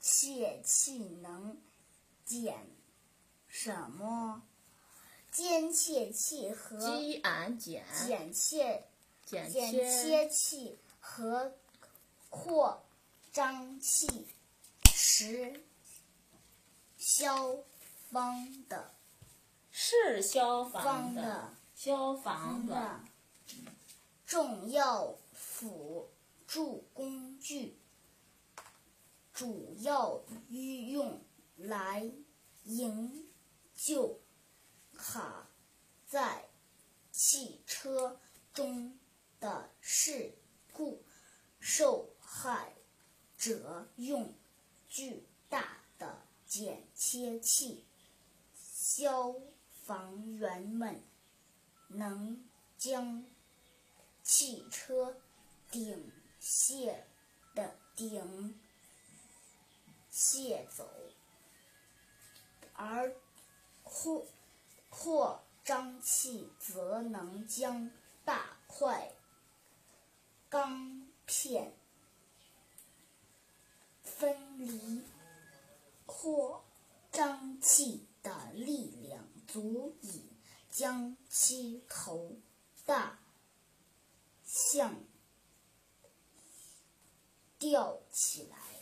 切气能减什么？间切气和减减切减减切切气和扩张气是消防的。是消防的消防的的。重要辅助工具，主要用来营救卡在汽车中的事故受害者用巨大的剪切器，消防员们能将汽车顶卸的顶卸走，而扩扩张器则能将大块钢片分离。扩张器的力量足以将其头大象吊起来。